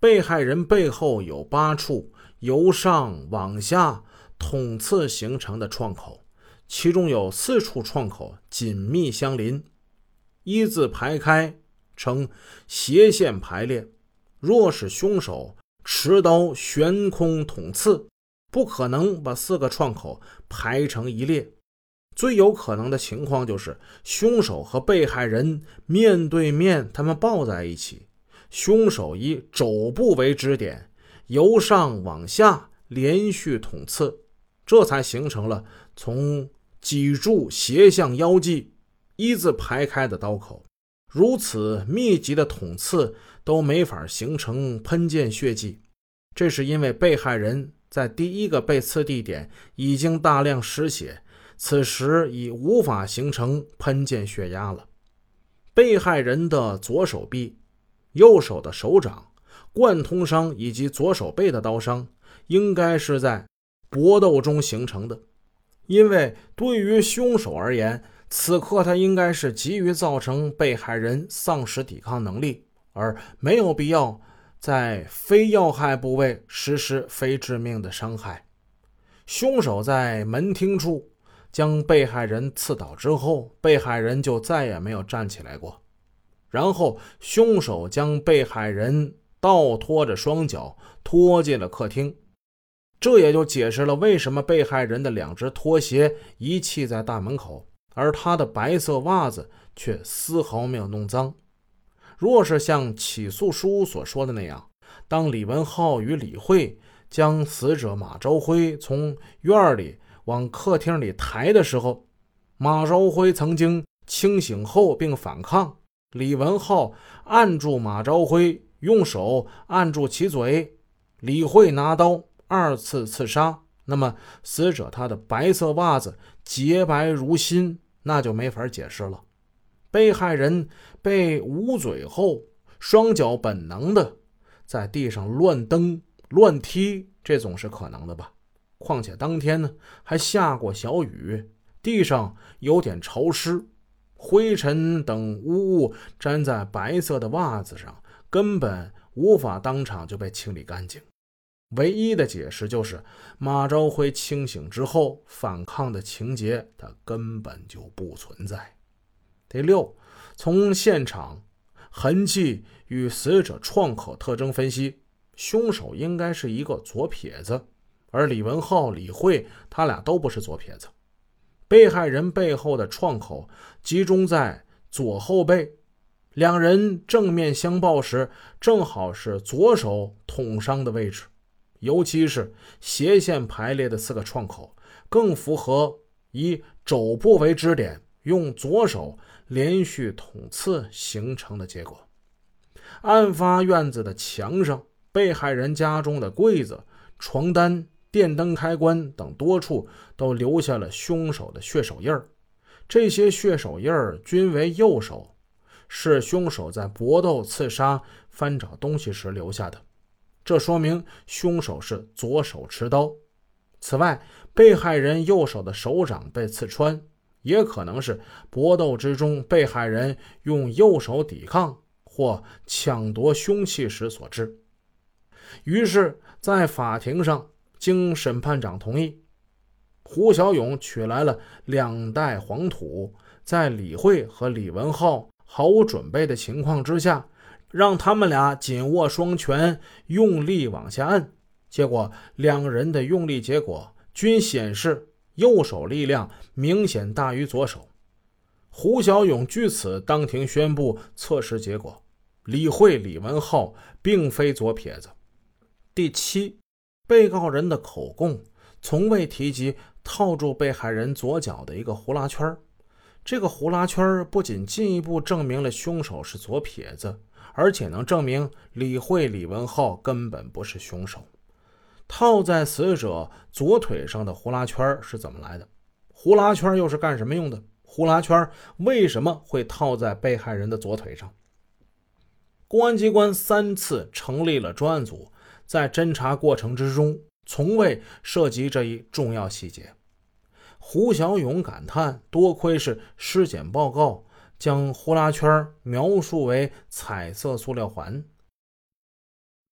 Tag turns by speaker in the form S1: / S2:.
S1: 被害人背后有八处由上往下捅刺形成的创口，其中有四处创口紧密相邻，一字排开，呈斜线排列。若是凶手持刀悬空捅刺，不可能把四个创口排成一列。最有可能的情况就是凶手和被害人面对面，他们抱在一起。凶手以肘部为支点，由上往下连续捅刺，这才形成了从脊柱斜向腰际一字排开的刀口。如此密集的捅刺都没法形成喷溅血迹，这是因为被害人在第一个被刺地点已经大量失血，此时已无法形成喷溅血压了。被害人的左手臂。右手的手掌、贯通伤以及左手背的刀伤，应该是在搏斗中形成的。因为对于凶手而言，此刻他应该是急于造成被害人丧失抵抗能力，而没有必要在非要害部位实施非致命的伤害。凶手在门厅处将被害人刺倒之后，被害人就再也没有站起来过。然后，凶手将被害人倒拖着双脚拖进了客厅，这也就解释了为什么被害人的两只拖鞋遗弃在大门口，而他的白色袜子却丝毫没有弄脏。若是像起诉书所说的那样，当李文浩与李慧将死者马朝辉从院里往客厅里抬的时候，马朝辉曾经清醒后并反抗。李文浩按住马朝辉，用手按住其嘴。李慧拿刀二次刺杀。那么，死者他的白色袜子洁白如新，那就没法解释了。被害人被捂嘴后，双脚本能的在地上乱蹬乱踢，这总是可能的吧？况且当天呢还下过小雨，地上有点潮湿。灰尘等污物粘在白色的袜子上，根本无法当场就被清理干净。唯一的解释就是马朝辉清醒之后反抗的情节，他根本就不存在。第六，从现场痕迹与死者创口特征分析，凶手应该是一个左撇子，而李文浩、李慧他俩都不是左撇子。被害人背后的创口集中在左后背，两人正面相抱时，正好是左手捅伤的位置。尤其是斜线排列的四个创口，更符合以肘部为支点，用左手连续捅刺形成的结果。案发院子的墙上，被害人家中的柜子、床单。电灯开关等多处都留下了凶手的血手印儿，这些血手印儿均为右手，是凶手在搏斗、刺杀、翻找东西时留下的。这说明凶手是左手持刀。此外，被害人右手的手掌被刺穿，也可能是搏斗之中被害人用右手抵抗或抢夺凶器时所致。于是，在法庭上。经审判长同意，胡小勇取来了两袋黄土，在李慧和李文浩毫无准备的情况之下，让他们俩紧握双拳，用力往下摁。结果，两人的用力结果均显示右手力量明显大于左手。胡小勇据此当庭宣布测试结果：李慧、李文浩并非左撇子。第七。被告人的口供从未提及套住被害人左脚的一个呼啦圈这个呼啦圈不仅进一步证明了凶手是左撇子，而且能证明李慧、李文浩根本不是凶手。套在死者左腿上的呼啦圈是怎么来的？呼啦圈又是干什么用的？呼啦圈为什么会套在被害人的左腿上？公安机关三次成立了专案组。在侦查过程之中，从未涉及这一重要细节。胡小勇感叹：“多亏是尸检报告将呼啦圈描述为彩色塑料环。”